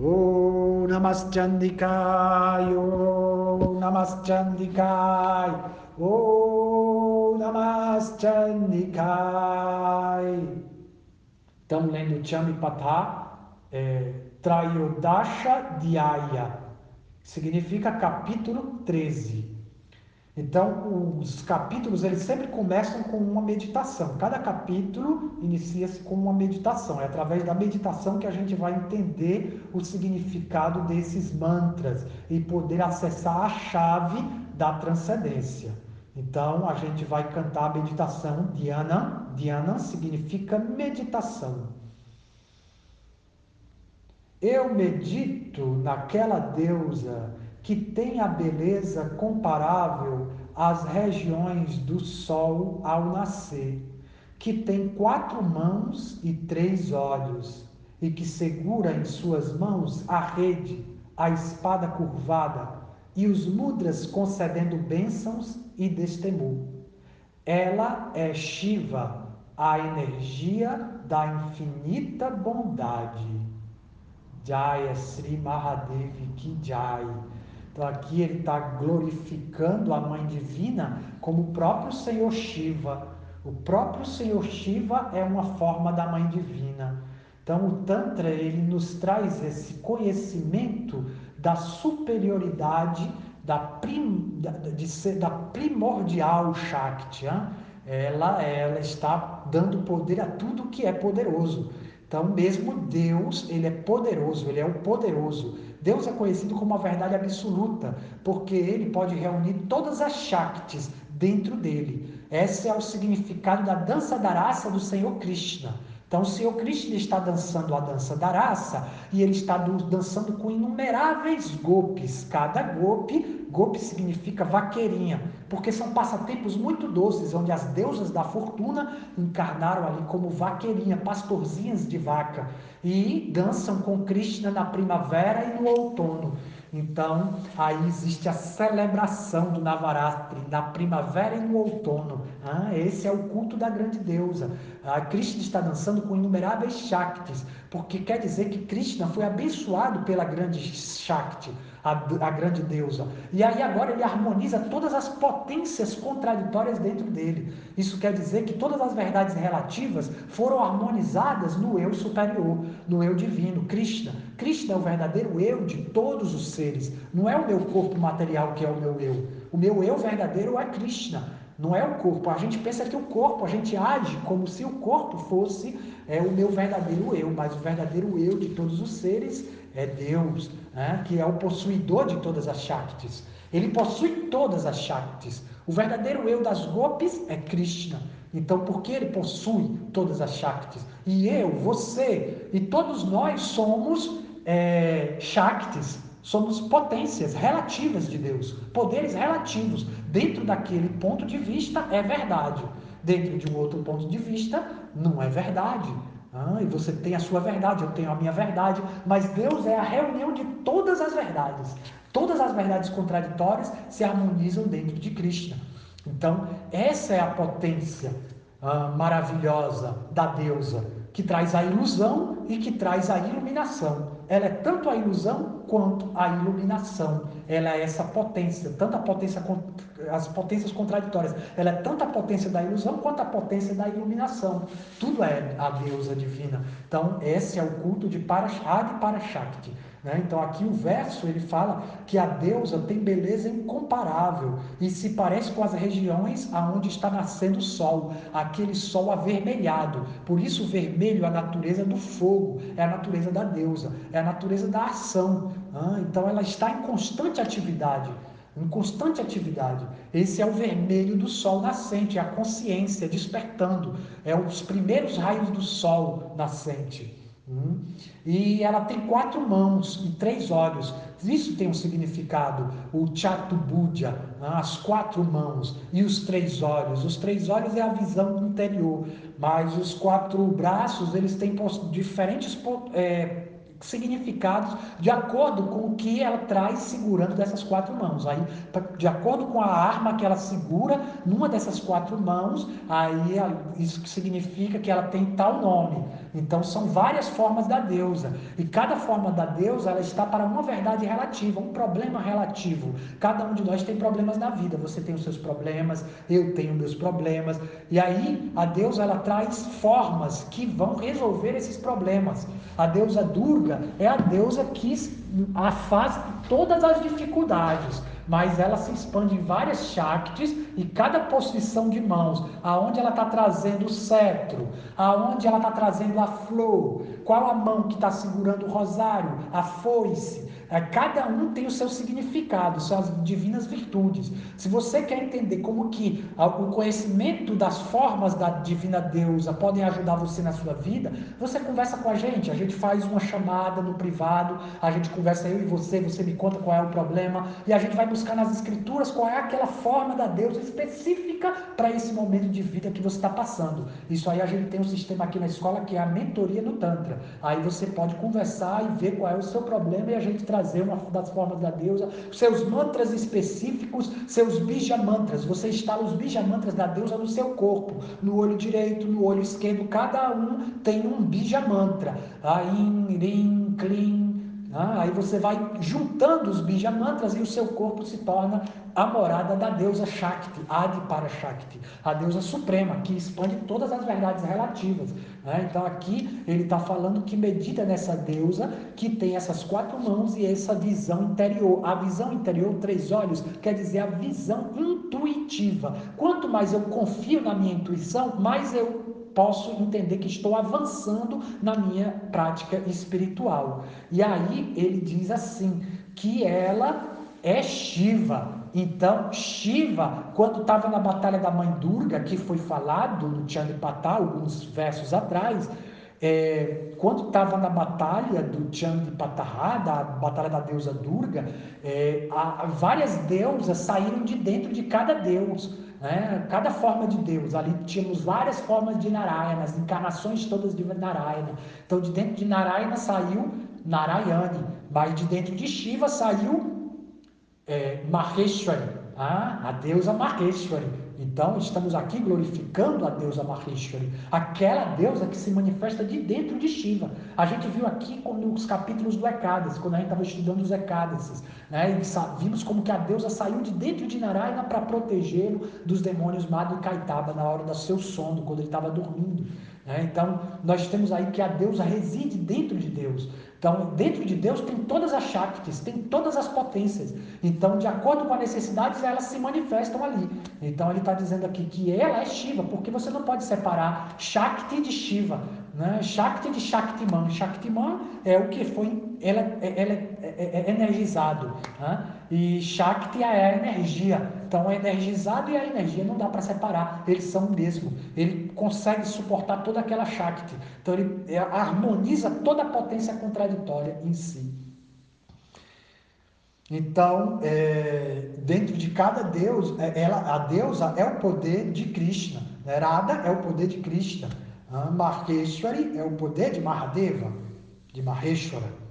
O Namaschandikai, O Namaschandikai, O Namaschandikai. Estamos lendo Chamipatha, é, Trayodasha Dhyaya, significa capítulo 13. Então, os capítulos eles sempre começam com uma meditação. Cada capítulo inicia-se com uma meditação. É através da meditação que a gente vai entender o significado desses mantras e poder acessar a chave da transcendência. Então, a gente vai cantar a meditação Dhyana. Dhyana significa meditação. Eu medito naquela deusa que tem a beleza comparável às regiões do sol ao nascer, que tem quatro mãos e três olhos, e que segura em suas mãos a rede, a espada curvada, e os mudras concedendo bênçãos e destemor. Ela é Shiva, a energia da infinita bondade. Jaya Sri Mahadevi Ki Jai. Então aqui ele está glorificando a Mãe Divina como o próprio Senhor Shiva. O próprio Senhor Shiva é uma forma da Mãe Divina. Então o Tantra ele nos traz esse conhecimento da superioridade da, prim, de ser, da primordial Shakti. Hein? Ela, ela está dando poder a tudo que é poderoso. Então, mesmo Deus, ele é poderoso, ele é o poderoso. Deus é conhecido como a verdade absoluta, porque ele pode reunir todas as Shaktis dentro dele. Esse é o significado da dança da raça do Senhor Krishna. Então, o Senhor Krishna está dançando a dança da raça e ele está dançando com inumeráveis golpes. Cada golpe, golpe significa vaqueirinha, porque são passatempos muito doces, onde as deusas da fortuna encarnaram ali como vaqueirinha, pastorzinhas de vaca, e dançam com Krishna na primavera e no outono. Então, aí existe a celebração do Navaratri, na primavera e no outono. Ah, esse é o culto da grande deusa. A Krishna está dançando com inumeráveis Shaktis, porque quer dizer que Krishna foi abençoado pela grande Shakti, a, a grande deusa. E aí agora ele harmoniza todas as potências contraditórias dentro dele. Isso quer dizer que todas as verdades relativas foram harmonizadas no eu superior, no eu divino, Krishna. Krishna é o verdadeiro eu de todos os seres. Não é o meu corpo material que é o meu eu. O meu eu verdadeiro é Krishna. Não é o corpo. A gente pensa que o corpo, a gente age como se o corpo fosse é, o meu verdadeiro eu, mas o verdadeiro eu de todos os seres é Deus, né, que é o possuidor de todas as Shaktis. Ele possui todas as Shaktis. O verdadeiro eu das Gopis é Krishna. Então, porque ele possui todas as Shaktis? E eu, você e todos nós somos é, Shaktis, Somos potências relativas de Deus, poderes relativos. Dentro daquele ponto de vista é verdade. Dentro de um outro ponto de vista, não é verdade. Ah, e você tem a sua verdade, eu tenho a minha verdade, mas Deus é a reunião de todas as verdades. Todas as verdades contraditórias se harmonizam dentro de Krishna. Então, essa é a potência ah, maravilhosa da deusa, que traz a ilusão e que traz a iluminação ela é tanto a ilusão quanto a iluminação. Ela é essa potência, tanto a potência, as potências contraditórias. Ela é tanto a potência da ilusão quanto a potência da iluminação. Tudo é a deusa divina. Então, esse é o culto de Parashad e Parashakti. Né? Então aqui o verso ele fala que a deusa tem beleza incomparável e se parece com as regiões aonde está nascendo o sol, aquele sol avermelhado. Por isso o vermelho é a natureza do fogo, é a natureza da deusa, é a natureza da ação. Né? Então ela está em constante atividade. Em constante atividade. Esse é o vermelho do sol nascente, é a consciência despertando. É os primeiros raios do sol nascente. Hum? E ela tem quatro mãos e três olhos. Isso tem um significado. O Chatubudya, né? as quatro mãos e os três olhos. Os três olhos é a visão interior, mas os quatro braços eles têm diferentes é, significados de acordo com o que ela traz segurando dessas quatro mãos. Aí, de acordo com a arma que ela segura numa dessas quatro mãos, aí isso significa que ela tem tal nome. Então são várias formas da deusa. E cada forma da deusa ela está para uma verdade relativa, um problema relativo. Cada um de nós tem problemas na vida. Você tem os seus problemas, eu tenho meus problemas. E aí a deusa ela traz formas que vão resolver esses problemas. A deusa Durga é a deusa que afasta todas as dificuldades mas ela se expande em várias Shaktis e cada posição de mãos, aonde ela está trazendo o cetro, aonde ela está trazendo a flor, qual a mão que está segurando o rosário, a foice, cada um tem o seu significado, suas divinas virtudes. Se você quer entender como que o conhecimento das formas da divina deusa podem ajudar você na sua vida, você conversa com a gente. A gente faz uma chamada no privado, a gente conversa eu e você, você me conta qual é o problema e a gente vai buscar nas escrituras qual é aquela forma da deusa específica para esse momento de vida que você está passando. Isso aí a gente tem um sistema aqui na escola que é a mentoria no Tantra. Aí você pode conversar e ver qual é o seu problema e a gente traz trazer uma das formas da deusa, seus mantras específicos, seus bija mantras. Você instala os bija mantras da deusa no seu corpo, no olho direito, no olho esquerdo, cada um tem um bija mantra. Ain, Rim, Klim, ah, aí você vai juntando os bija mantras e o seu corpo se torna a morada da deusa Shakti, Adi para Shakti, a deusa suprema, que expande todas as verdades relativas. Né? Então aqui ele está falando que medita nessa deusa que tem essas quatro mãos e essa visão interior. A visão interior, três olhos, quer dizer a visão intuitiva. Quanto mais eu confio na minha intuição, mais eu posso entender que estou avançando na minha prática espiritual. E aí ele diz assim, que ela é Shiva. Então, Shiva, quando estava na batalha da mãe Durga, que foi falado no Chandipatá, alguns versos atrás, é, quando estava na batalha do Chandipatá, da batalha da deusa Durga, é, várias deusas saíram de dentro de cada deus né? cada forma de Deus. Ali tínhamos várias formas de Narayana, as encarnações todas de Narayana. Então, de dentro de Narayana saiu Narayani, mas de dentro de Shiva saiu é, Maheshwari, ah, a deusa Maheshwari. Então, estamos aqui glorificando a deusa Maheshwari, aquela deusa que se manifesta de dentro de Shiva. A gente viu aqui nos capítulos do Ekadasi, quando a gente estava estudando os Ekadasis, né? E vimos como que a deusa saiu de dentro de Narayana para protegê-lo dos demônios Madhu e Kaitaba na hora do seu sono, quando ele estava dormindo. Né? Então, nós temos aí que a deusa reside dentro de Deus. Então, dentro de Deus tem todas as Shaktis, tem todas as potências. Então, de acordo com as necessidades, elas se manifestam ali. Então, ele está dizendo aqui que ela é Shiva, porque você não pode separar Shakti de Shiva. Né? Shakti de Shaktiman. Shaktiman é o que foi ela, ela é, é, é energizado. Né? E Shakti é a energia. Então, é energizado e a energia não dá para separar. Eles são o mesmo. Ele consegue suportar toda aquela Shakti. Então, ele é, harmoniza toda a potência contraditória em si. Então, é, dentro de cada deus, ela, a deusa é o poder de Krishna. Radha é o poder de Krishna. Maheshwari é o poder de Mahadeva, de Maheshwara.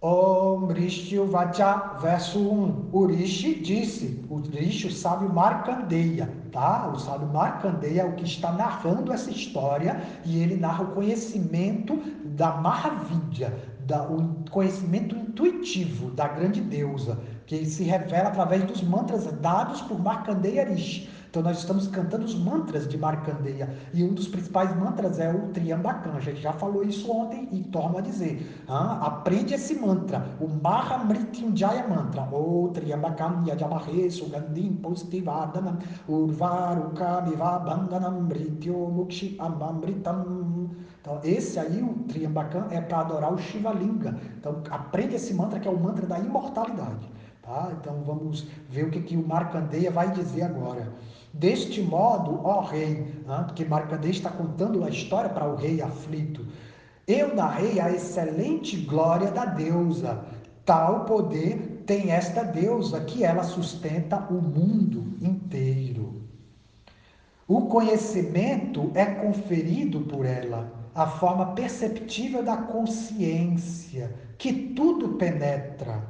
Om Rishi Vacha, verso 1. O Rishi disse, o Rishi, o sábio Markandeya, tá? O sábio Markandeya é o que está narrando essa história e ele narra o conhecimento da Mahavidya, da, o conhecimento intuitivo da grande deusa, que se revela através dos mantras dados por Markandeya Rishi. Então nós estamos cantando os mantras de Markandeya e um dos principais mantras é o Triambakan. A gente já falou isso ontem e torno a dizer. Ah, aprende esse mantra, o Mahamrityunjaya mantra. O Triambakan Yajamahe Sugandim Postivadana Urvarukamiva Mukshi Amamritam. Então, esse aí, o Triambakan, é para adorar o Shivalinga. Então, aprende esse mantra que é o mantra da imortalidade. Tá? Então, vamos ver o que, que o Markandeya vai dizer agora. Deste modo, ó rei, porque Marcandês está contando a história para o rei aflito, eu narrei a excelente glória da deusa. Tal poder tem esta deusa que ela sustenta o mundo inteiro. O conhecimento é conferido por ela, a forma perceptível da consciência, que tudo penetra.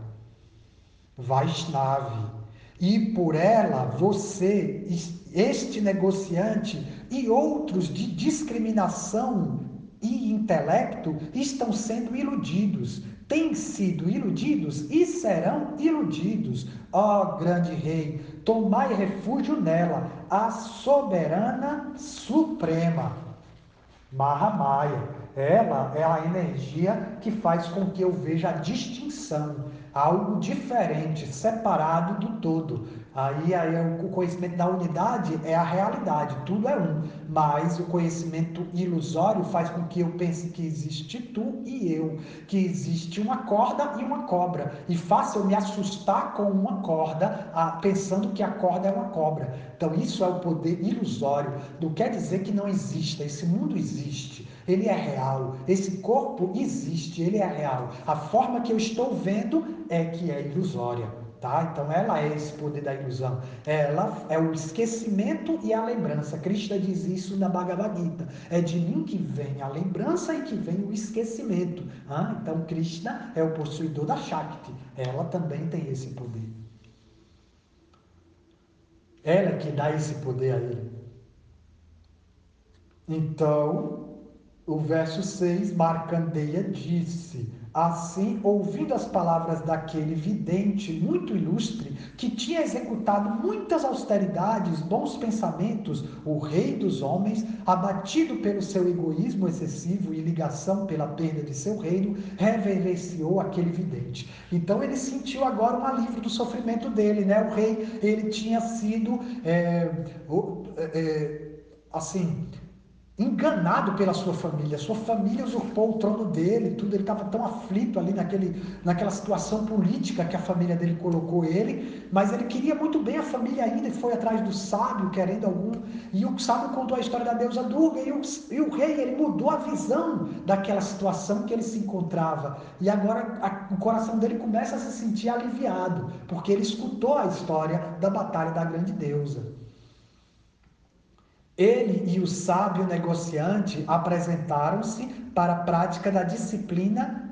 Vaishnava e por ela você, este negociante e outros de discriminação e intelecto estão sendo iludidos, têm sido iludidos e serão iludidos. Ó grande rei, tomai refúgio nela, a soberana suprema. Mahamaya. Ela é a energia que faz com que eu veja a distinção, algo diferente, separado do todo. Aí, aí o conhecimento da unidade é a realidade, tudo é um. Mas o conhecimento ilusório faz com que eu pense que existe tu e eu, que existe uma corda e uma cobra. E faça eu me assustar com uma corda, pensando que a corda é uma cobra. Então, isso é o poder ilusório. Não quer dizer que não exista, esse mundo existe ele é real. Esse corpo existe, ele é real. A forma que eu estou vendo é que é ilusória. Tá? Então ela é esse poder da ilusão. Ela é o esquecimento e a lembrança. Krishna diz isso na Bhagavad Gita. É de mim que vem a lembrança e que vem o esquecimento. Ah, então Krishna é o possuidor da Shakti. Ela também tem esse poder. Ela que dá esse poder a ele. Então, o verso 6, Marcandeia disse: Assim, ouvindo as palavras daquele vidente muito ilustre, que tinha executado muitas austeridades, bons pensamentos, o rei dos homens, abatido pelo seu egoísmo excessivo e ligação pela perda de seu reino, reverenciou aquele vidente. Então ele sentiu agora um alívio do sofrimento dele, né? O rei, ele tinha sido, é, é, assim, enganado pela sua família. Sua família usurpou o trono dele, tudo. Ele estava tão aflito ali naquele, naquela situação política que a família dele colocou ele, mas ele queria muito bem a família ainda e foi atrás do sábio, querendo algum. E o sábio contou a história da deusa Durga e o, e o rei ele mudou a visão daquela situação que ele se encontrava. E agora a, o coração dele começa a se sentir aliviado, porque ele escutou a história da batalha da grande deusa. Ele e o sábio negociante apresentaram-se para a prática da disciplina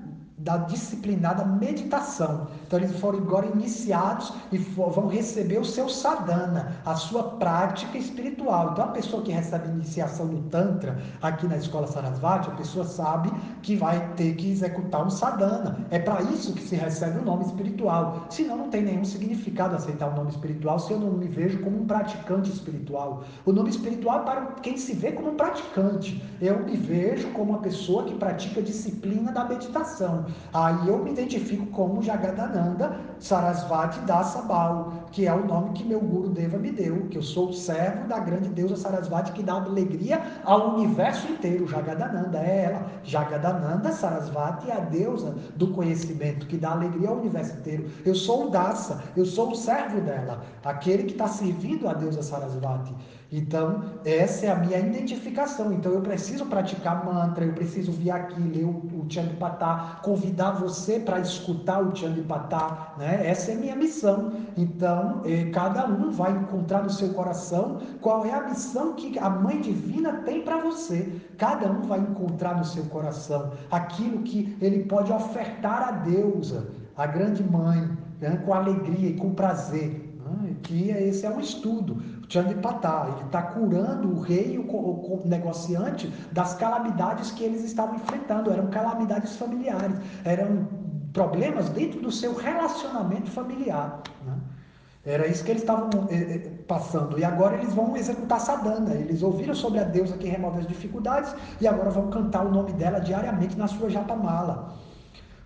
da disciplinada meditação. Então eles foram agora iniciados e vão receber o seu sadhana, a sua prática espiritual. Então a pessoa que recebe iniciação no tantra aqui na escola Sarasvati, a pessoa sabe que vai ter que executar um sadhana. É para isso que se recebe o nome espiritual. Senão não tem nenhum significado aceitar o nome espiritual se eu não me vejo como um praticante espiritual. O nome espiritual é para quem se vê como um praticante. Eu me vejo como uma pessoa que pratica disciplina da meditação. Aí eu me identifico como Jagadananda Sarasvati Dasabal, que é o nome que meu Guru Deva me deu, que eu sou servo da grande deusa Sarasvati que dá alegria ao universo inteiro. Jagadananda é ela. Jagadananda Sarasvati é a deusa do conhecimento que dá alegria ao universo inteiro. Eu sou o Dasa, eu sou o servo dela, aquele que está servindo a deusa Sarasvati. Então, essa é a minha identificação. Então, eu preciso praticar mantra, eu preciso vir aqui, ler o, o Chandipatá, convidar você para escutar o Chandipatá. Né? Essa é a minha missão. Então, eh, cada um vai encontrar no seu coração qual é a missão que a Mãe Divina tem para você. Cada um vai encontrar no seu coração aquilo que ele pode ofertar a deusa, a grande mãe, né? com alegria e com prazer. Né? Que esse é um estudo. Chandipatá, ele está curando o rei e o, o, o, negociante das calamidades que eles estavam enfrentando. Eram calamidades familiares, eram problemas dentro do seu relacionamento familiar. Né? Era isso que eles estavam eh, passando. E agora eles vão executar Sadana. Eles ouviram sobre a deusa que remove as dificuldades e agora vão cantar o nome dela diariamente na sua japamala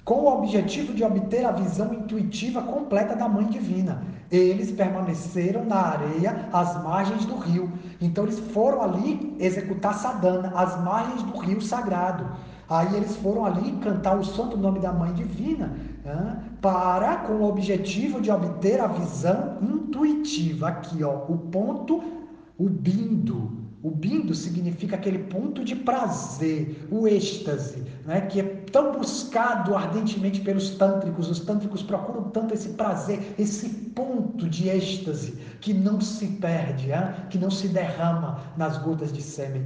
com o objetivo de obter a visão intuitiva completa da Mãe Divina. Eles permaneceram na areia às margens do rio. Então eles foram ali executar sadhana às margens do rio sagrado. Aí eles foram ali cantar o santo nome da Mãe Divina né, para com o objetivo de obter a visão intuitiva. Aqui, ó, o ponto, o bindo, o bindo significa aquele ponto de prazer, o êxtase, né? que é tão buscado ardentemente pelos tântricos. Os tântricos procuram tanto esse prazer, esse ponto de êxtase que não se perde, que não se derrama nas gotas de sêmen.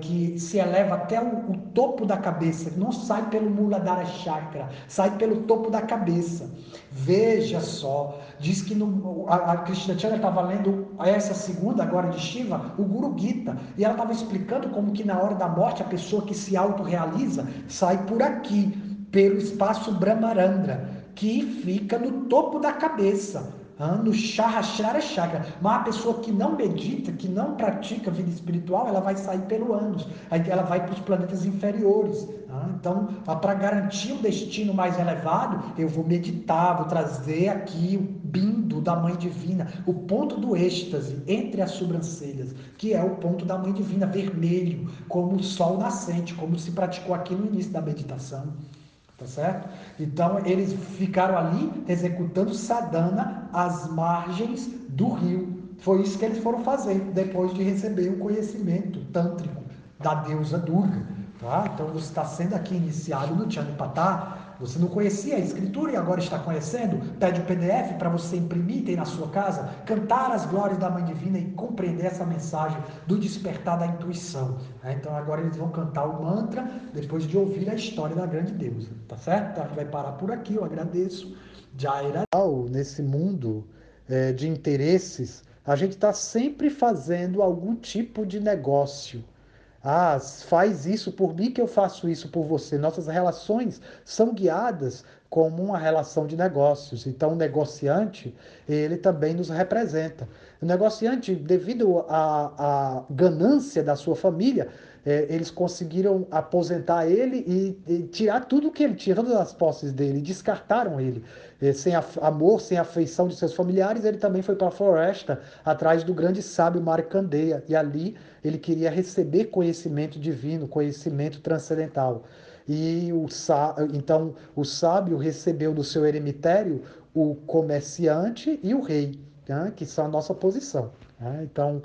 Que se eleva até o, o, topo da cabeça, não sai pelo Muladhara Chakra, sai pelo topo da cabeça. Veja só, diz que no, a, a Krishna Chandra estava lendo essa segunda agora de Shiva, o Guru Gita, e ela estava explicando como que na hora da morte a pessoa que se autorrealiza sai por aqui, pelo espaço Brahmarandra, que fica no topo da cabeça no Shahasrara Chakra. Mas a pessoa que não medita, que não pratica vida espiritual, ela vai sair pelo ânus. Aí ela vai para os planetas inferiores. Então, para garantir um destino mais elevado, eu vou meditar, vou trazer aqui o bindo da Mãe Divina, o ponto do êxtase entre as sobrancelhas, que é o ponto da Mãe Divina, vermelho, como o sol nascente, como se praticou aqui no início da meditação. Tá certo? Então eles ficaram ali executando sadhana às margens do rio. Foi isso que eles foram fazer depois de receber o conhecimento tântrico da deusa Durga. Tá? Então você está sendo aqui iniciado no Chanipatá você não conhecia a escritura e agora está conhecendo? Pede o PDF para você imprimir, ter na sua casa, cantar as glórias da Mãe Divina e compreender essa mensagem do despertar da intuição. Né? Então agora eles vão cantar o mantra depois de ouvir a história da grande deusa. Tá certo? Então a gente vai parar por aqui, eu agradeço. Jaira. Nesse mundo é, de interesses, a gente está sempre fazendo algum tipo de negócio. Ah, faz isso por mim que eu faço isso por você. Nossas relações são guiadas como uma relação de negócios. Então, o negociante, ele também nos representa. O negociante, devido à, ganância da sua família, é, eles conseguiram aposentar ele e, e, tirar tudo que ele tinha, todas as posses dele, descartaram ele. É, sem amor, sem afeição de seus familiares, ele também foi para a floresta, atrás do grande sábio Marcandeia, e ali ele queria receber conhecimento divino, conhecimento transcendental. E o, então o sábio recebeu do seu eremitério o comerciante e o rei, né, que são a nossa posição. Né? Então,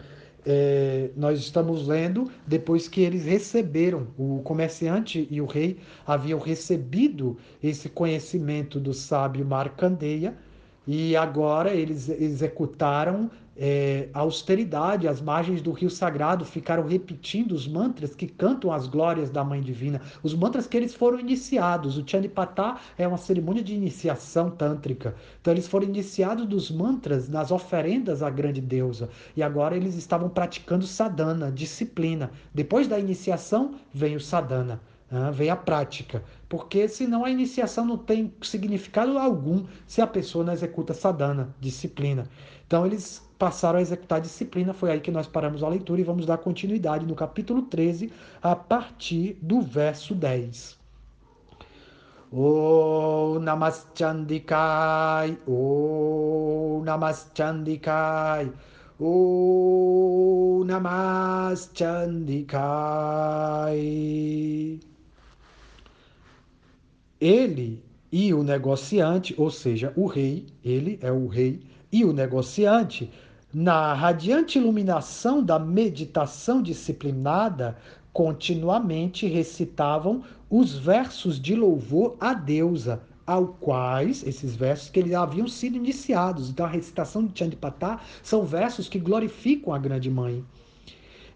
é, nós estamos lendo depois que eles receberam, o comerciante e o rei haviam recebido esse conhecimento do sábio Marcandeia e agora eles executaram é, a austeridade, as margens do rio sagrado ficaram repetindo os mantras que cantam as glórias da Mãe Divina, os mantras que eles foram iniciados. O Chanipatá é uma cerimônia de iniciação tântrica. Então eles foram iniciados dos mantras nas oferendas à grande deusa. E agora eles estavam praticando sadhana, disciplina. Depois da iniciação vem o sadhana. vem a prática, porque senão a iniciação não tem significado algum se a pessoa não executa sadhana, disciplina. Então eles passaram a executar a disciplina. Foi aí que nós paramos a leitura e vamos dar continuidade no capítulo 13, a partir do verso 10. O Namaschandikai, O Namaschandikai, O Namaschandikai. Ele e o negociante, ou seja, o rei, ele é o rei, e o negociante na radiante iluminação da meditação disciplinada, continuamente recitavam os versos de louvor à deusa, ao quais esses versos que eles haviam sido iniciados. Então a recitação de Chandipatá são versos que glorificam a grande mãe.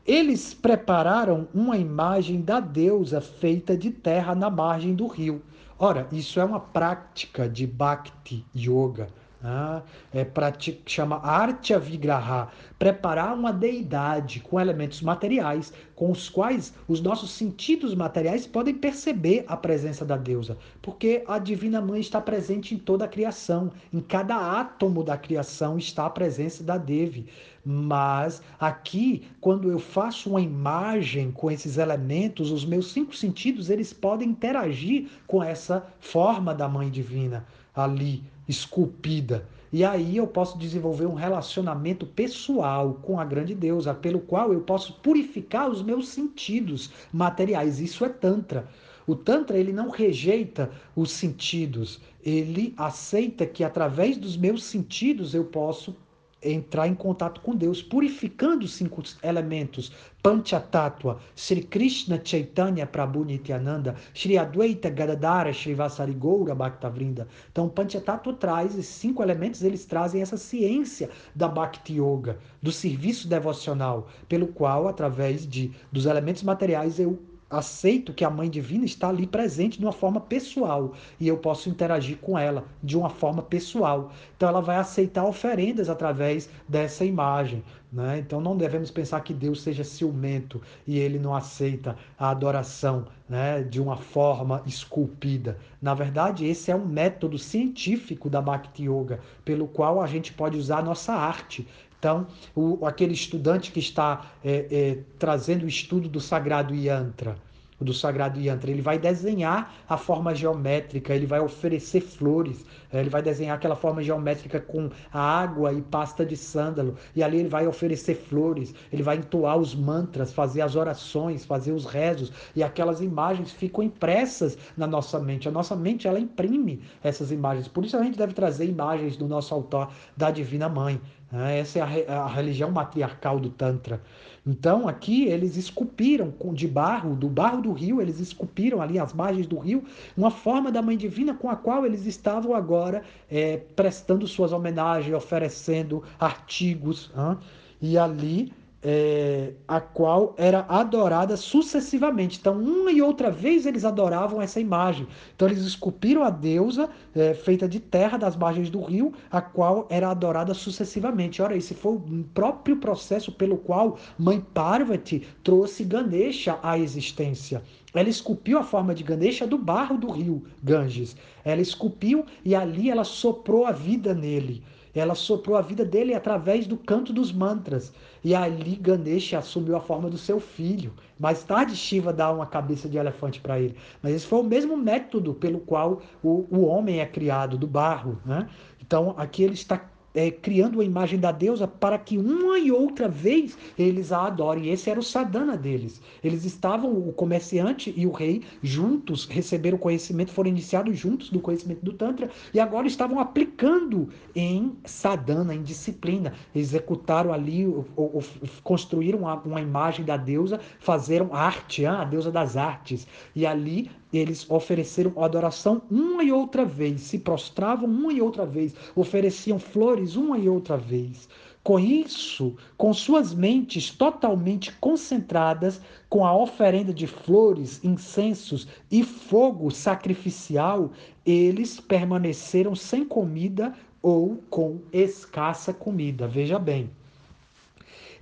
Eles prepararam uma imagem da deusa feita de terra na margem do rio. Ora, isso é uma prática de Bhakti Yoga ah, é pratica, chama Artya Vigraha, preparar uma deidade com elementos materiais, com os quais os nossos sentidos materiais podem perceber a presença da deusa, porque a Divina Mãe está presente em toda a criação, em cada átomo da criação está a presença da Devi. Mas aqui, quando eu faço uma imagem com esses elementos, os meus cinco sentidos eles podem interagir com essa forma da Mãe Divina ali esculpida. E aí eu posso desenvolver um relacionamento pessoal com a grande deusa, pelo qual eu posso purificar os meus sentidos materiais. Isso é tantra. O tantra ele não rejeita os sentidos, ele aceita que através dos meus sentidos eu posso entrar em contato com Deus, purificando os cinco elementos Panchatattva, Sri Krishna Chaitanya Prabhu Nityananda, Sri Advaita Gadadara Sri Vasari Goura Bhaktavrinda. Então, Panchatattva traz esses cinco elementos, eles trazem essa ciência da Bhakti Yoga, do serviço devocional, pelo qual, através de dos elementos materiais, eu aceito que a mãe divina está ali presente de uma forma pessoal e eu posso interagir com ela de uma forma pessoal. Então ela vai aceitar oferendas através dessa imagem. Né? Então não devemos pensar que Deus seja ciumento e ele não aceita a adoração né, de uma forma esculpida. Na verdade, esse é um método científico da Bhakti Yoga, pelo qual a gente pode usar a nossa arte então, o, aquele estudante que está é, é, trazendo o estudo do sagrado yantra, do sagrado yantra, ele vai desenhar a forma geométrica, ele vai oferecer flores, é, ele vai desenhar aquela forma geométrica com a água e pasta de sândalo, e ali ele vai oferecer flores, ele vai entoar os mantras, fazer as orações, fazer os rezos, e aquelas imagens ficam impressas na nossa mente. A nossa mente, ela imprime essas imagens. Por isso a gente deve trazer imagens do nosso altar da Divina Mãe. Né? Essa é a, a religião matriarcal do Tantra. Então, aqui eles esculpiram de barro, do barro do rio, eles esculpiram ali as margens do rio, uma forma da Mãe Divina com a qual eles estavam agora é, prestando suas homenagens, oferecendo artigos. Hein? E ali é, a qual era adorada sucessivamente. Então, uma e outra vez eles adoravam essa imagem. Então, eles esculpiram a deusa é, feita de terra das margens do rio, a qual era adorada sucessivamente. Ora, esse foi o próprio processo pelo qual Mãe Parvati trouxe Ganesha à existência. Ela esculpiu a forma de Ganesha do barro do rio Ganges. Ela esculpiu e ali ela soprou a vida nele. Ela soprou a vida dele através do canto dos mantras. E ali Ganesha assumiu a forma do seu filho. Mais tarde Shiva dá uma cabeça de elefante para ele. Mas esse foi o mesmo método pelo qual o, o homem é criado, do barro. Né? Então aqui ele está é, criando a imagem da deusa para que uma e outra vez eles a adorem. Esse era o sadhana deles. Eles estavam, o comerciante e o rei, juntos, receberam conhecimento, foram iniciados juntos do conhecimento do Tantra e agora estavam aplicando em sadhana, em disciplina. Executaram ali, ou, ou, construíram uma, uma, imagem da deusa, fizeram arte, a deusa das artes. E ali eles ofereceram adoração uma e outra vez, se prostravam uma e outra vez, ofereciam flores uma e outra vez. Com isso, com suas mentes totalmente concentradas com a oferenda de flores, incensos e fogo sacrificial, eles permaneceram sem comida ou com escassa comida. Veja bem,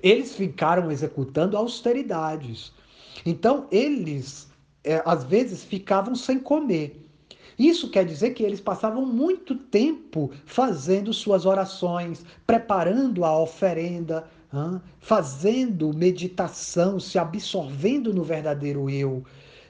eles ficaram executando austeridades. Então, eles é, às vezes ficavam sem comer. Isso quer dizer que eles passavam muito tempo fazendo suas orações, preparando a oferenda, fazendo meditação, se absorvendo no verdadeiro eu.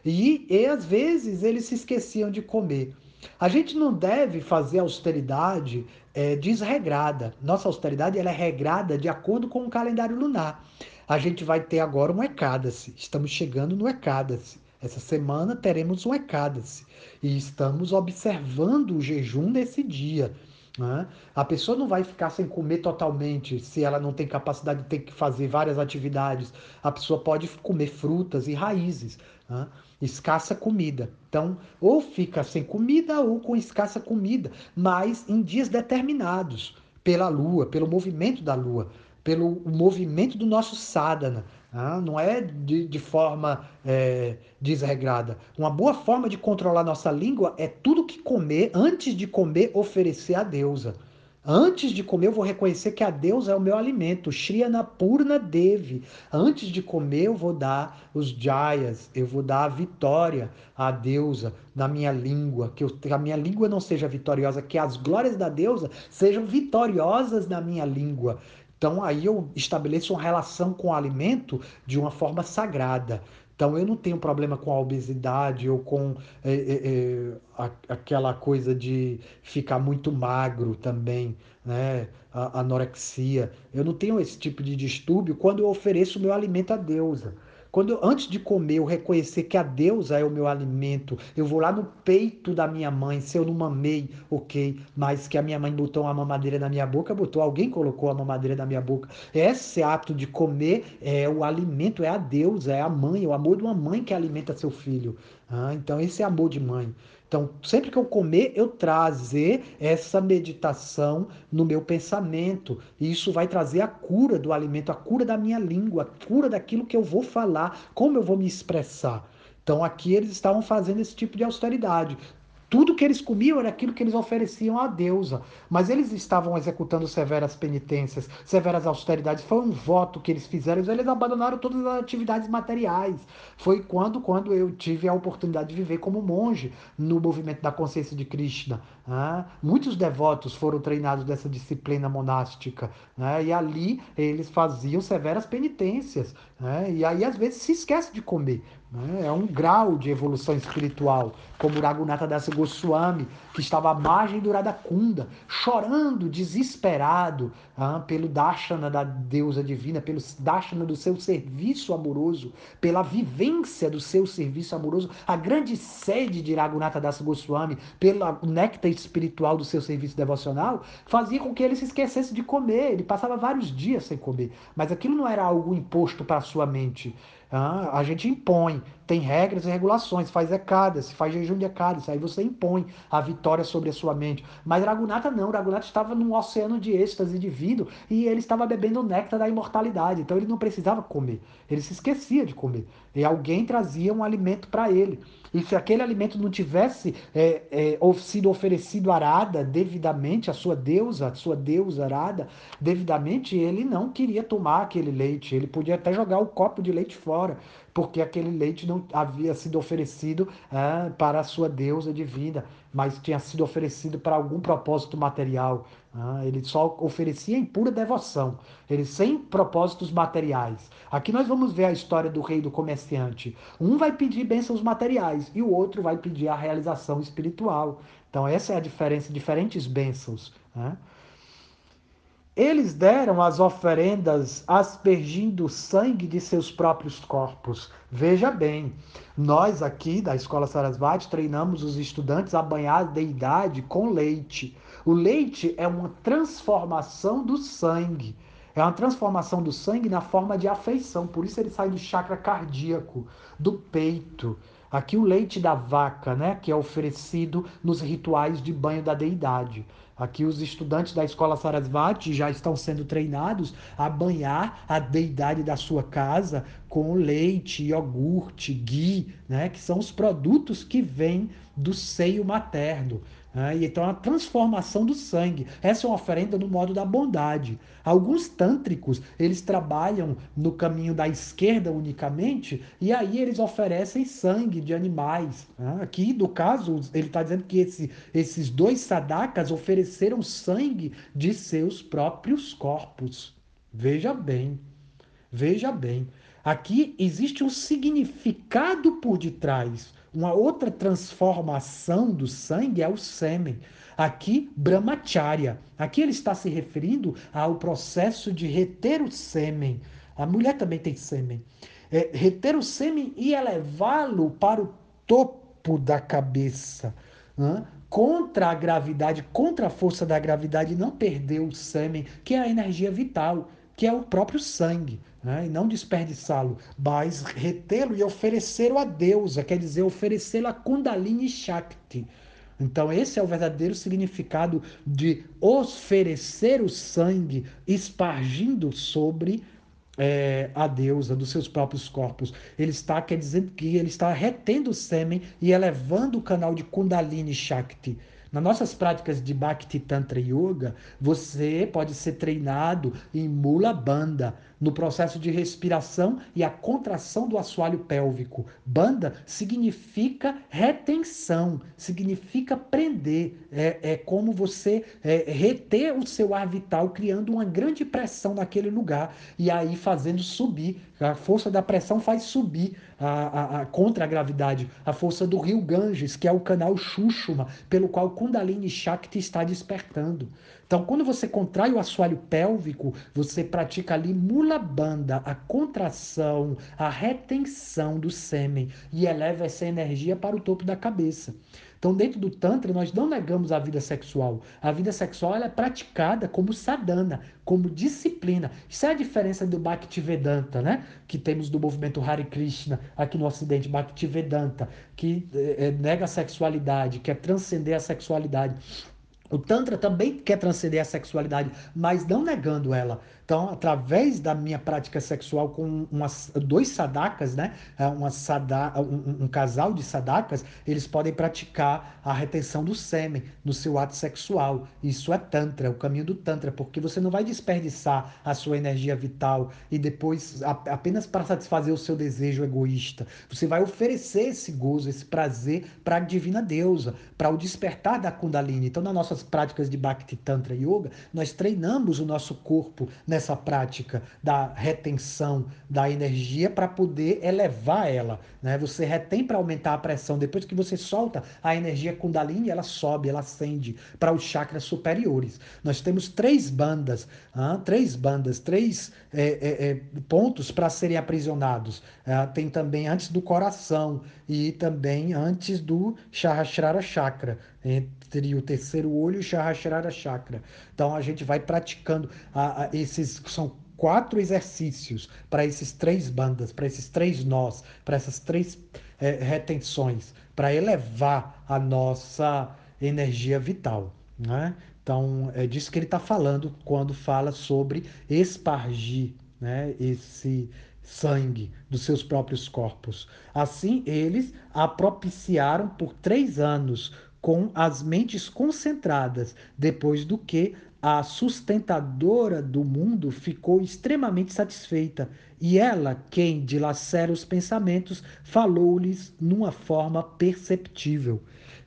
E, e às vezes eles se esqueciam de comer. A gente não deve fazer austeridade é, desregrada. Nossa austeridade ela é regrada de acordo com o calendário lunar. A gente vai ter agora um Ekadasi. Estamos chegando no Ekadasi. Essa semana teremos um Ekadasi e estamos observando o jejum nesse dia. Né? A pessoa não vai ficar sem comer totalmente se ela não tem capacidade de ter que fazer várias atividades. A pessoa pode comer frutas e raízes, né? escassa comida. Então, ou fica sem comida ou com escassa comida, mas em dias determinados pela lua, pelo movimento da lua, pelo movimento do nosso sadhana. Não é de, de forma é, desregrada. Uma boa forma de controlar nossa língua é tudo que comer, antes de comer, oferecer a deusa. Antes de comer, eu vou reconhecer que a deusa é o meu alimento, Shriya Purna Devi. Antes de comer, eu vou dar os jayas, eu vou dar a vitória à deusa na minha língua, que, eu, que a minha língua não seja vitoriosa, que as glórias da deusa sejam vitoriosas na minha língua. Então aí eu estabeleço uma relação com o alimento de uma forma sagrada. Então eu não tenho problema com a obesidade ou com é, é, é, a, aquela coisa de ficar muito magro também, né? A, a anorexia. Eu não tenho esse tipo de distúrbio quando eu ofereço meu alimento à deusa. Quando eu, antes de comer, eu reconhecer que a deusa é o meu alimento, eu vou lá no peito da minha mãe, se eu não mamei, ok, mas que a minha mãe botou uma mamadeira na minha boca, botou, alguém colocou a mamadeira na minha boca. Esse ato de comer é o alimento, é a deusa, é a mãe, é o amor de uma mãe que alimenta seu filho. Ah, então, esse é amor de mãe. Então, sempre que eu comer, eu trazer essa meditação no meu pensamento. E isso vai trazer a cura do alimento, a cura da minha língua, a cura daquilo que eu vou falar, como eu vou me expressar. Então, aqui eles estavam fazendo esse tipo de austeridade. Tudo que eles comiam era aquilo que eles ofereciam à deusa. Mas eles estavam executando severas penitências, severas austeridades. Foi um voto que eles fizeram. Eles abandonaram todas as atividades materiais. Foi quando, quando eu tive a oportunidade de viver como monge no movimento da consciência de Krishna. Né? Muitos devotos foram treinados dessa disciplina monástica. Né? E ali eles faziam severas penitências. Né? E aí, às vezes, se esquece de comer. Né? É um grau de evolução espiritual, como Raghunatha Das Goswami, que estava à margem do Radhakunda, chorando, desesperado ah, pelo Dashana da deusa divina, pelo Dashana do seu serviço amoroso, pela vivência do seu serviço amoroso, a grande sede de Raghunatha Das Goswami, pelo néctar espiritual do seu serviço devocional, fazia com que ele se esquecesse de comer. Ele passava vários dias sem comer, mas aquilo não era algo imposto para a sua mente. Ah, a gente impõe, tem regras e regulações, faz ecadas, faz jejum de ecadas, aí você impõe a vitória sobre a sua mente. Mas Ragunata não, Ragunata estava num oceano de êxtase divino e ele estava bebendo o néctar da imortalidade, então ele não precisava comer, ele se esquecia de comer. E alguém trazia um alimento para ele. E se aquele alimento não tivesse é, é, sido oferecido arada devidamente, a sua deusa, a sua deusa arada, devidamente, ele não queria tomar aquele leite. Ele podia até jogar o copo de leite fora porque aquele leite não havia sido oferecido é, para a sua deusa divina, mas tinha sido oferecido para algum propósito material. É, ele só oferecia em pura devoção, ele sem propósitos materiais. Aqui nós vamos ver a história do rei do comerciante. Um vai pedir bênçãos materiais e o outro vai pedir a realização espiritual. Então essa é a diferença, diferentes bênçãos. Né? Eles deram as oferendas aspergindo sangue de seus próprios corpos. Veja bem, nós aqui da Escola Sarasvati treinamos os estudantes a banhar a deidade com leite. O leite é uma transformação do sangue. É uma transformação do sangue na forma de afeição. Por isso ele sai do chakra cardíaco, do peito. Aqui o leite da vaca, né, que é oferecido nos rituais de banho da deidade. Aqui os estudantes da escola Sarasvati já estão sendo treinados a banhar a deidade da sua casa com leite, iogurte, ghee, né, que são os produtos que vêm do seio materno. Né? E então a transformação do sangue. Essa é uma oferenda no modo da bondade. Alguns tântricos, eles trabalham no caminho da esquerda unicamente, e aí eles oferecem sangue de animais. Né? Aqui, no caso, ele está dizendo que esse, esses dois sadakas ofereceram sangue de seus próprios corpos. Veja bem, veja bem. Aqui existe um significado por detrás uma outra transformação do sangue é o sêmen. Aqui, brahmacharya. Aqui ele está se referindo ao processo de reter o sêmen. A mulher também tem sêmen. É, reter o sêmen e elevá-lo para o topo da cabeça. Hein? Contra a gravidade, contra a força da gravidade, não perder o sêmen, que é a energia vital, que é o próprio sangue né? e não desperdiçá-lo, mas retê-lo e oferecê-lo a deusa, quer dizer, oferecê-lo a Kundalini Shakti. Então, esse é o verdadeiro significado de oferecer o sangue, espargindo sobre é, a deusa dos seus próprios corpos. Ele está, quer dizer, que ele está retendo o sêmen e elevando o canal de Kundalini Shakti. Nas nossas práticas de Bhakti Tantra Yoga, você pode ser treinado em Mula Bandha, no processo de respiração e a contração do assoalho pélvico. Banda significa retenção, significa prender. É, é como você é, reter o seu ar vital, criando uma grande pressão naquele lugar e aí fazendo subir. A força da pressão faz subir a, a, contra a gravidade, a força do rio Ganges, que é o canal Shushuma, pelo qual Kundalini Shakti está despertando. Então, quando você contrai o assoalho pélvico, você pratica ali mula banda a contração, a retenção do sêmen e eleva essa energia para o topo da cabeça. Então, dentro do Tantra, nós não negamos a vida sexual. A vida sexual é praticada como sadhana, como disciplina. Isso é a diferença do Bhaktivedanta, né? Que temos do movimento Hare Krishna aqui no Ocidente, Bhaktivedanta, que é, nega a sexualidade, quer transcender a sexualidade. O Tantra também quer transcender a sexualidade, mas não negando ela. Então, através da minha prática sexual com umas, dois sadakas, né? É, uma sada, um, um, casal de sadakas, eles podem praticar a retenção do sêmen no seu ato sexual. Isso é Tantra, o caminho do Tantra, porque você não vai desperdiçar a sua energia vital e depois apenas para satisfazer o seu desejo egoísta. Você vai oferecer esse gozo, esse prazer para a divina deusa, para o despertar da Kundalini. Então, nas nossas práticas de Bhakti Tantra Yoga, nós treinamos o nosso corpo nessa prática da retenção da energia para poder elevar ela. Né? Você retém para aumentar a pressão. Depois que você solta a energia Kundalini, ela sobe, ela ascende para os chakras superiores. Nós temos três bandas, três bandas, três é, é, é, pontos para serem aprisionados. Ah, tem também antes do coração e também antes do Sahasrara Chakra entre o terceiro olho e Sahasrara Chakra. Então a gente vai praticando a, a, esses são quatro exercícios para esses três bandas, para esses três nós, para essas três é, retenções, para elevar a nossa energia vital. Né? Então é disso que ele está falando quando fala sobre espargir né, esse sangue dos seus próprios corpos. Assim, eles a propiciaram por três anos com as mentes concentradas, depois do que a sustentadora do mundo ficou extremamente satisfeita, e ela, quem dilacera os pensamentos, falou-lhes numa forma perceptível.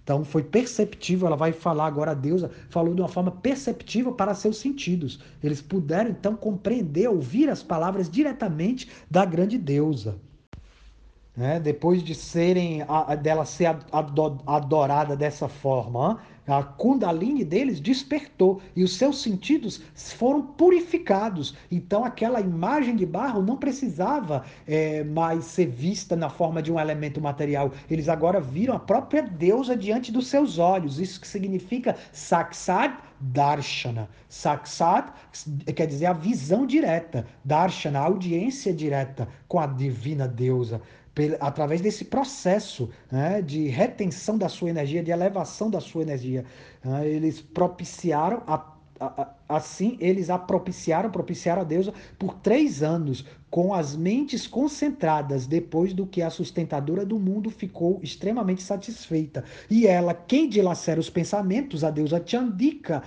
Então foi perceptível, ela vai falar agora a deusa, falou de uma forma perceptível para seus sentidos. Eles puderam então compreender, ouvir as palavras diretamente da grande deusa. Né? Depois de serem a, dela ser adorada dessa forma, a Kundalini deles despertou e os seus sentidos foram purificados. Então, aquela imagem de barro não precisava é, mais ser vista na forma de um elemento material. Eles agora viram a própria deusa diante dos seus olhos. Isso que significa Saksad Darshana. Saksad quer dizer a visão direta, Darshana, a audiência direta com a divina deusa através desse processo né, de retenção da sua energia, de elevação da sua energia. Né, eles propiciaram a assim eles a propiciaram, propiciaram a deusa por três anos, com as mentes concentradas, depois do que a sustentadora do mundo ficou extremamente satisfeita. E ela, quem dilacera os pensamentos, a deusa Chandika,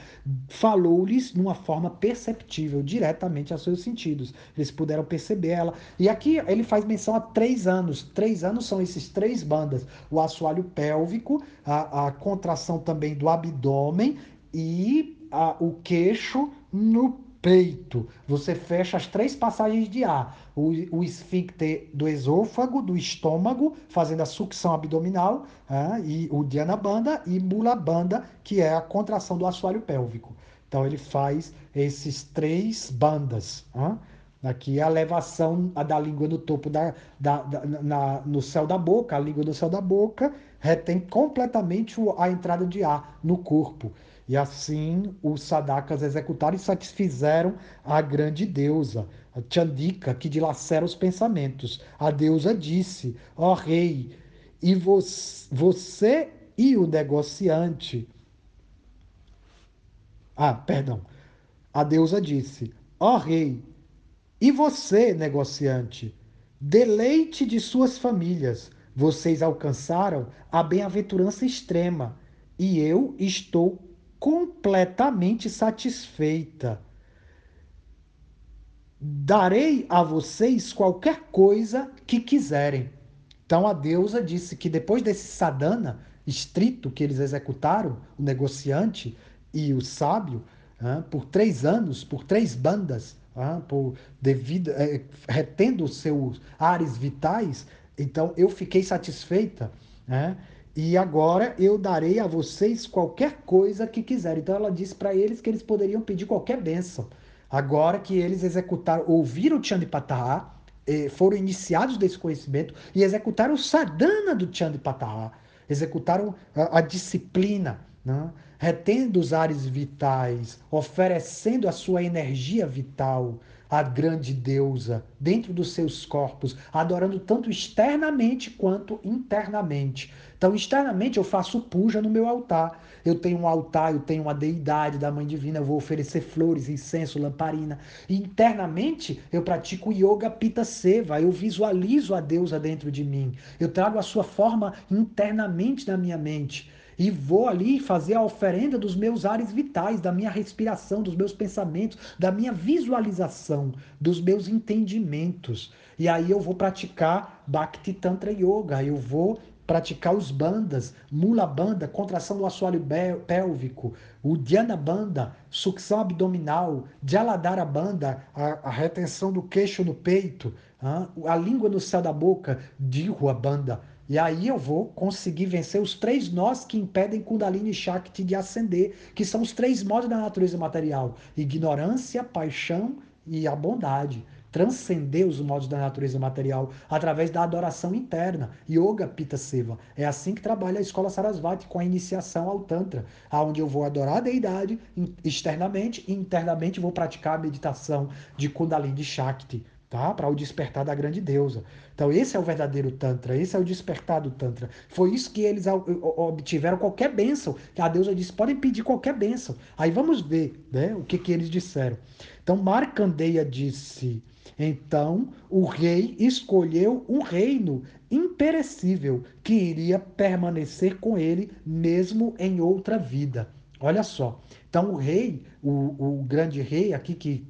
falou-lhes numa forma perceptível, diretamente aos seus sentidos. Eles puderam perceber ela. E aqui ele faz menção a três anos. Três anos são esses três bandas: o assoalho pélvico, a, a contração também do abdômen e a, o queixo no peito. Você fecha as três passagens de ar: o, o esfíncter do esôfago, do estômago, fazendo a sucção abdominal, e o Dhyana Banda, e Mula Banda, que é a contração do assoalho pélvico. Então ele faz esses três bandas. Aqui a elevação da língua no topo da, da, da na, no céu da boca, a língua no céu da boca retém completamente a entrada de ar no corpo. E assim os sadakas executaram e satisfizeram a grande deusa, a Chandika, que dilacera os pensamentos. A deusa disse: Ó oh, rei, e você e o negociante. Ah, perdão. A deusa disse: Ó oh, rei, e você, negociante, deleite de suas famílias. Vocês alcançaram a bem-aventurança extrema, e eu estou completamente satisfeita. Darei a vocês qualquer coisa que quiserem. Então a deusa disse que depois desse sadhana estrito que eles executaram, o negociante e o sábio, por três anos, por três bandas, por devido, é, retendo seus ares vitais, então eu fiquei satisfeita. Né? E agora eu darei a vocês qualquer coisa que quiserem. Então ela disse para eles que eles poderiam pedir qualquer bênção. Agora que eles executaram, ouviram o Chandipatara, eh, foram iniciados desse conhecimento e executaram o sadhana do Chandipatara, executaram a, a disciplina, né? retendo os ares vitais, oferecendo a sua energia vital à grande deusa dentro dos seus corpos, adorando tanto externamente quanto internamente. Então, externamente eu faço puja no meu altar. Eu tenho um altar, eu tenho uma deidade da Mãe Divina, eu vou oferecer flores, incenso, lamparina. E internamente eu pratico yoga pita seva, eu visualizo a deusa dentro de mim. Eu trago a sua forma internamente na minha mente e vou ali fazer a oferenda dos meus ares vitais, da minha respiração, dos meus pensamentos, da minha visualização, dos meus entendimentos. E aí eu vou praticar Bhakti Tantra Yoga, eu vou praticar os bandas, mula banda, contração do assoalho pélvico, o dhyana banda, sucção abdominal, jaladhara banda, a, a retenção do queixo no peito, a língua no céu da boca, dirua banda, e aí eu vou conseguir vencer os três nós que impedem Kundalini Shakti de ascender, que são os três modos da natureza material: ignorância, paixão e a bondade. Transcender os modos da natureza material através da adoração interna, Yoga Pita Seva. É assim que trabalha a escola Sarasvati com a iniciação ao Tantra, aonde eu vou adorar a deidade externamente e internamente vou praticar a meditação de Kundalini Shakti, tá? Para o despertar da grande deusa. Então, esse é o verdadeiro Tantra, esse é o despertar do Tantra. Foi isso que eles obtiveram qualquer bênção. A deusa disse: podem pedir qualquer bênção. Aí vamos ver né, o que, que eles disseram. Então, Marcandeia disse: então o rei escolheu um reino imperecível que iria permanecer com ele mesmo em outra vida. Olha só. Então o rei, o, o grande rei aqui que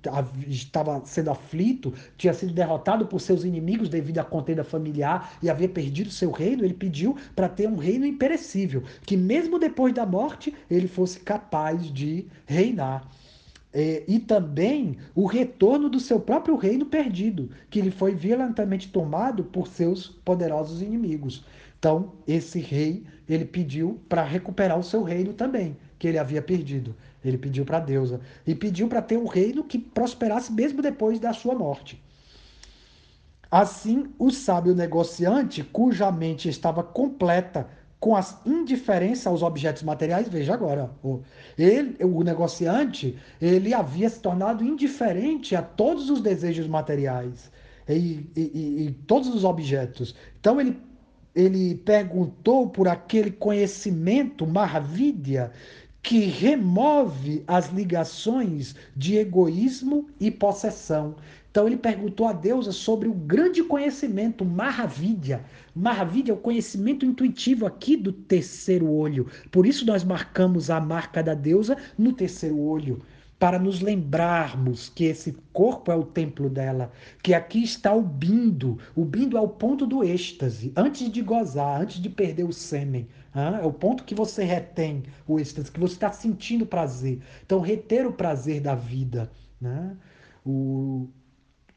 estava sendo aflito, tinha sido derrotado por seus inimigos devido à contenda familiar e havia perdido seu reino, ele pediu para ter um reino imperecível, que mesmo depois da morte ele fosse capaz de reinar. É, e também o retorno do seu próprio reino perdido, que ele foi violentamente tomado por seus poderosos inimigos. Então, esse rei, ele pediu para recuperar o seu reino também, que ele havia perdido. Ele pediu para deusa. E pediu para ter um reino que prosperasse mesmo depois da sua morte. Assim, o sábio negociante, cuja mente estava completa com a indiferença aos objetos materiais, veja agora, ele, o negociante, ele havia se tornado indiferente a todos os desejos materiais e, e, e todos os objetos. Então ele ele perguntou por aquele conhecimento, Mahavidya, que remove as ligações de egoísmo e possessão. Então ele perguntou a deusa sobre o grande conhecimento Mahavidya. Mahavidya é o conhecimento intuitivo aqui do terceiro olho. Por isso nós marcamos a marca da deusa no terceiro olho para nos lembrarmos que esse corpo é o templo dela, que aqui está o bindo. O bindo é o ponto do êxtase, antes de gozar, antes de perder o sêmen. É o ponto que você retém o êxtase, que você está sentindo prazer. Então, reter o prazer da vida. Né? O...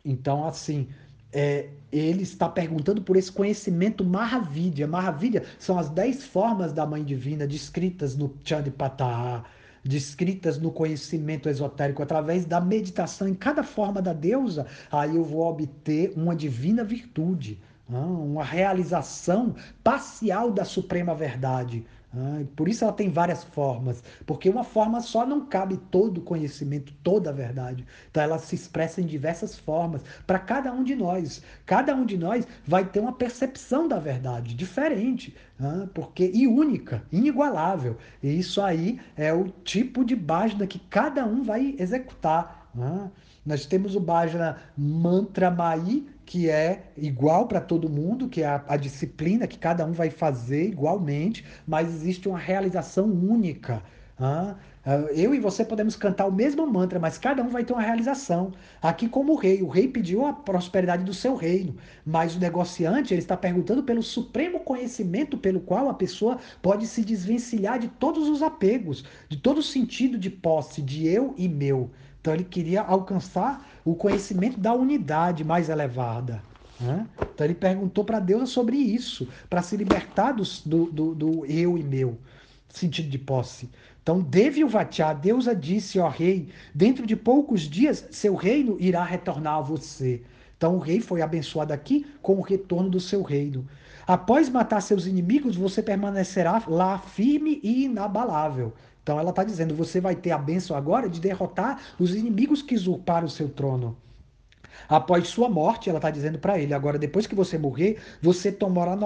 Então, assim, é, ele está perguntando por esse conhecimento Mahavidya. Mahavidya são as dez formas da Mãe Divina descritas no Chandipatara descritas no conhecimento esotérico através da meditação em cada forma da deusa, aí eu vou obter uma divina virtude, uma realização parcial da suprema verdade. Por isso ela tem várias formas, porque uma forma só não cabe todo o conhecimento, toda a verdade. Então ela se expressa em diversas formas para cada um de nós. Cada um de nós vai ter uma percepção da verdade diferente, porque e única, inigualável. E isso aí é o tipo de bhajna que cada um vai executar. Nós temos o bhajna mantra mai, que é igual para todo mundo, que é a, a, disciplina que cada um vai fazer igualmente, mas existe uma realização única. Ah, eu e você podemos cantar o mesmo mantra, mas cada um vai ter uma realização. Aqui como o rei, o rei pediu a prosperidade do seu reino, mas o negociante ele está perguntando pelo supremo conhecimento pelo qual a pessoa pode se desvencilhar de todos os apegos, de todo sentido de posse, de eu e meu. Então ele queria alcançar o conhecimento da unidade mais elevada. Né? Então ele perguntou para Deus sobre isso, para se libertar do, do, do, eu e meu. sentido de posse. Então, Devi Vatya, a deusa disse, ó rei, dentro de poucos dias seu reino irá retornar a você. Então, o rei foi abençoado aqui com o retorno do seu reino. Após matar seus inimigos, você permanecerá lá firme e inabalável. Então, ela está dizendo: você vai ter a bênção agora de derrotar os inimigos que usurparam o seu trono. Após sua morte, ela está dizendo para ele: agora, depois que você morrer, você tomará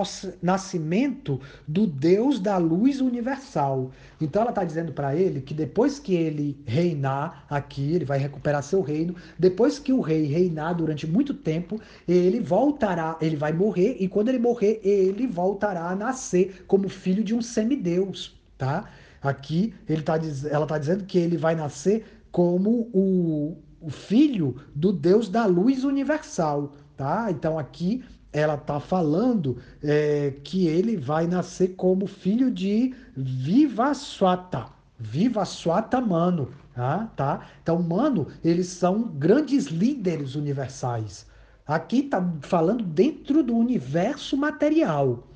nascimento do Deus da luz universal. Então, ela está dizendo para ele que depois que ele reinar aqui, ele vai recuperar seu reino. Depois que o rei reinar durante muito tempo, ele voltará, ele vai morrer, e quando ele morrer, ele voltará a nascer como filho de um semideus, tá? Aqui ele tá, ela está dizendo que ele vai nascer como o, o filho do Deus da luz universal, tá? Então aqui ela está falando é, que ele vai nascer como filho de Vivaswata, Vivaswata Mano, tá? tá? Então, Mano, eles são grandes líderes universais. Aqui está falando dentro do universo material,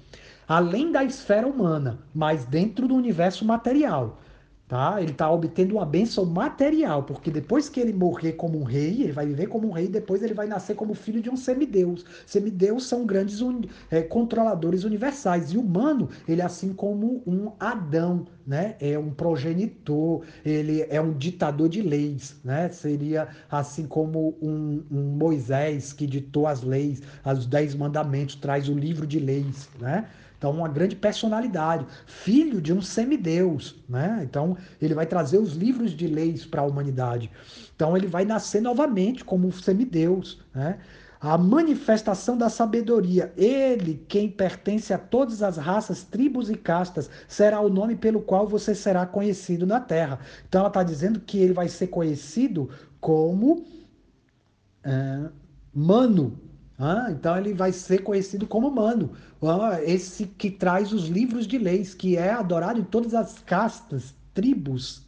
além da esfera humana, mas dentro do universo material. Tá? Ele está obtendo uma bênção material, porque depois que ele morrer como um rei, ele vai viver como um rei, depois ele vai nascer como filho de um semideus. Semideus são grandes un... é, controladores universais. E humano, ele é assim como um Adão, né? É um progenitor, ele é um ditador de leis, né? Seria assim como um, um Moisés que ditou as leis, os dez mandamentos, traz o livro de leis, né? Então, uma grande personalidade, filho de um semideus, né? Então, ele vai trazer os livros de leis para a humanidade. Então, ele vai nascer novamente como um semideus, né? A manifestação da sabedoria, ele, quem pertence a todas as raças, tribos e castas, será o nome pelo qual você será conhecido na terra. Então, ela está dizendo que ele vai ser conhecido como é, Mano, ah, então ele vai ser conhecido como humano, ah, esse que traz os livros de leis, que é adorado em todas as castas, tribos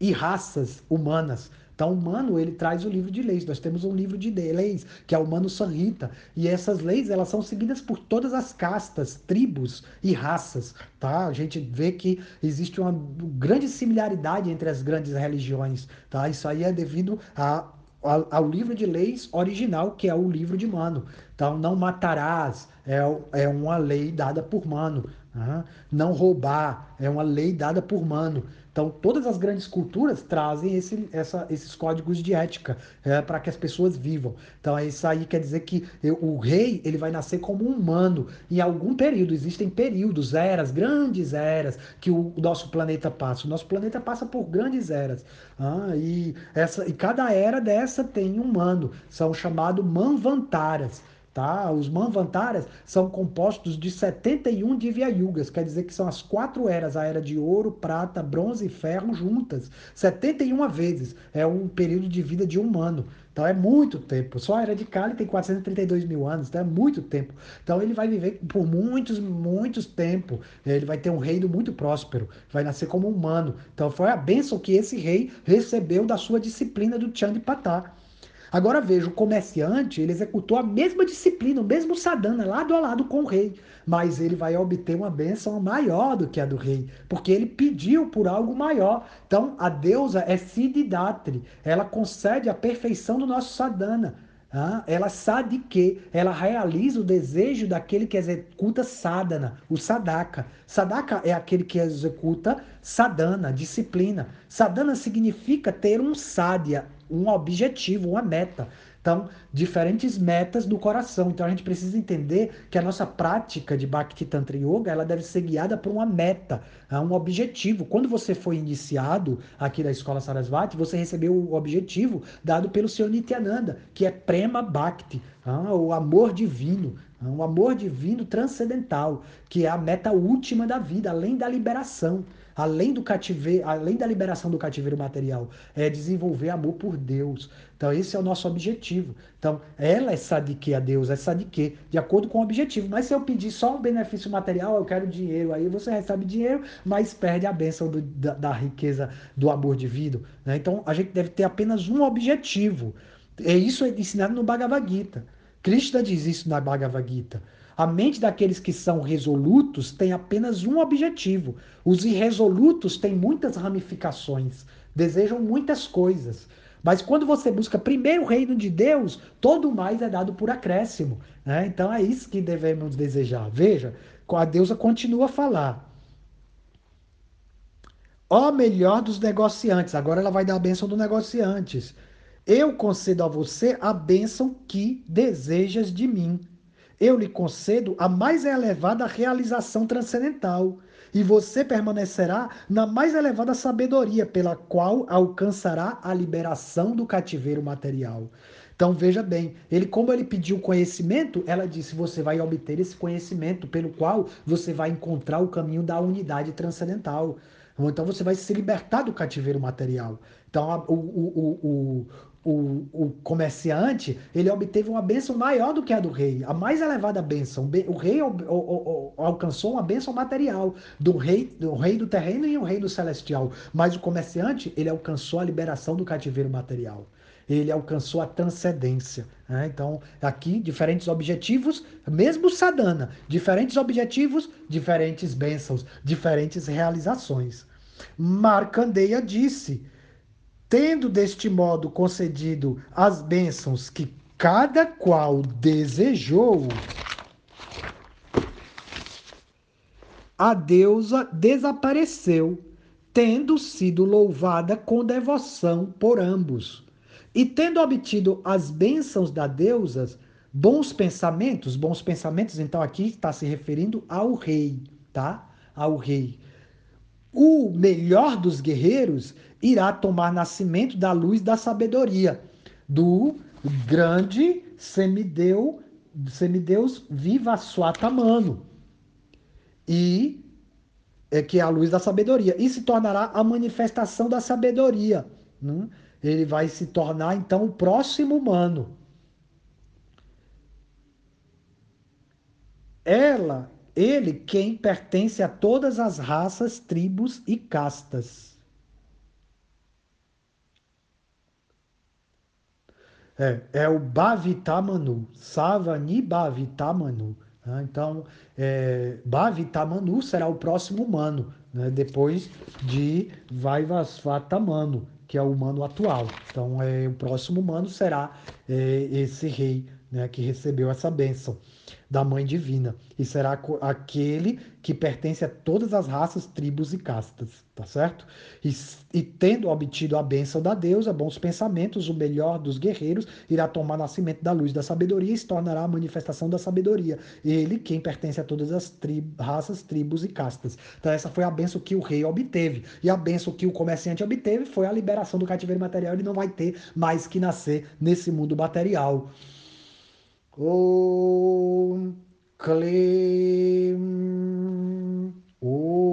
e raças humanas. Então, o humano, ele traz o livro de leis. Nós temos um livro de leis, que é o Mano Sanhita. E essas leis, elas são seguidas por todas as castas, tribos e raças. Tá? A gente vê que existe uma grande similaridade entre as grandes religiões. Tá? Isso aí é devido a ao livro de leis original, que é o livro de Mano. Então, não matarás é, é uma lei dada por Mano. Né? Não roubar é uma lei dada por Mano. Então, todas as grandes culturas trazem esse, essa, esses códigos de ética é, para que as pessoas vivam. Então, isso aí quer dizer que eu, o rei ele vai nascer como um humano em algum período. Existem períodos, eras, grandes eras que o, o nosso planeta passa. O nosso planeta passa por grandes eras. Ah, e, essa, e cada era dessa tem um humano. São chamados manvantaras. Tá? Os Manvantaras são compostos de 71 Divyayugas, quer dizer que são as quatro eras, a era de ouro, prata, bronze e ferro juntas. 71 vezes é um período de vida de um humano. Então é muito tempo. Só a era de Kali tem 432 mil anos, então é muito tempo. Então ele vai viver por muitos, muitos tempos. Ele vai ter um reino muito próspero, vai nascer como humano. Então foi a bênção que esse rei recebeu da sua disciplina do Chandipatá. Agora veja, o comerciante ele executou a mesma disciplina, o mesmo sadhana, lado a lado com o rei, mas ele vai obter uma bênção maior do que a do rei, porque ele pediu por algo maior. Então a deusa é Siddhidatri, ela concede a perfeição do nosso sadhana. Ah, ela sabe que ela realiza o desejo daquele que executa sadhana, o sadaka. Sadaka é aquele que executa sadhana, disciplina. Sadhana significa ter um sadhya, um objetivo, uma meta. Então, diferentes metas do coração. Então, a gente precisa entender que a nossa prática de Bhakti Tantra Yoga ela deve ser guiada por uma meta, né, um objetivo. Quando você foi iniciado aqui da Escola Sarasvati, você recebeu o objetivo dado pelo Senhor Nityananda, que é Prema Bhakti, ah, o amor divino, ah, um amor divino transcendental, que é a meta última da vida, além da liberação além do cativeiro, além da liberação do cativeiro material, é desenvolver amor por Deus. Então esse é o nosso objetivo. Então ela é sadique a Deus, é sadique, de acordo com o objetivo. Mas se eu pedir só um benefício material, eu quero dinheiro, aí você recebe dinheiro, mas perde a bênção do, da, da, riqueza do amor divino. Né? Então a gente deve ter apenas um objetivo. É isso ensinado no Bhagavad Gita. Krishna diz isso na Bhagavad Gita. A mente daqueles que são resolutos tem apenas um objetivo. Os irresolutos têm muitas ramificações, desejam muitas coisas. Mas quando você busca primeiro o reino de Deus, todo mais é dado por acréscimo. Né? Então é isso que devemos desejar. Veja, a deusa continua a falar. Ó melhor dos negociantes. Agora ela vai dar a bênção dos negociantes. Eu concedo a você a bênção que desejas de mim. Eu lhe concedo a mais elevada realização transcendental e você permanecerá na mais elevada sabedoria, pela qual alcançará a liberação do cativeiro material. Então veja bem, ele como ele pediu conhecimento, ela disse: você vai obter esse conhecimento pelo qual você vai encontrar o caminho da unidade transcendental. Então você vai se libertar do cativeiro material. Então o, o, o, o, o comerciante, ele obteve uma bênção maior do que a do rei, a mais elevada bênção. O rei alcançou uma bênção material do rei, do rei do terreno e o rei do celestial, mas o comerciante, ele alcançou a liberação do cativeiro material. Ele alcançou a transcendência. Né? Então, aqui, diferentes objetivos, mesmo sadhana, diferentes objetivos, diferentes bênçãos, diferentes realizações. Marcandeia disse tendo deste modo concedido as bênçãos que cada qual desejou, a deusa desapareceu, tendo sido louvada com devoção por ambos. E tendo obtido as bênçãos da deusa, bons pensamentos, bons pensamentos, então aqui está se referindo ao rei, tá? Ao rei. O melhor dos guerreiros irá tomar nascimento da luz da sabedoria, do grande semideu, semideus Vivaswatamano. E é que é a luz da sabedoria. E se tornará a manifestação da sabedoria. Né? Ele vai se tornar, então, o próximo humano. Ela, ele, quem pertence a todas as raças, tribos e castas. É, é o Bhavitamanu, Savani Bhavitamanu. Né? Então, é, Bhavitamanu será o próximo humano, né? depois de Vaivasvatamanu, que é o humano atual. Então, é, o próximo humano será é, esse rei né, que recebeu essa bênção da Mãe Divina. E será aquele que pertence a todas as raças, tribos e castas, tá certo? E, e, tendo obtido a bênção da deusa, bons pensamentos, o melhor dos guerreiros, irá tomar nascimento da luz da sabedoria e se tornará a manifestação da sabedoria. Ele, quem pertence a todas as tri raças, tribos e castas. Então, essa foi a bênção que o rei obteve. E a bênção que o comerciante obteve foi a liberação do cativeiro material. Ele não vai ter mais que nascer nesse mundo material. ॐ क्लीं ॐ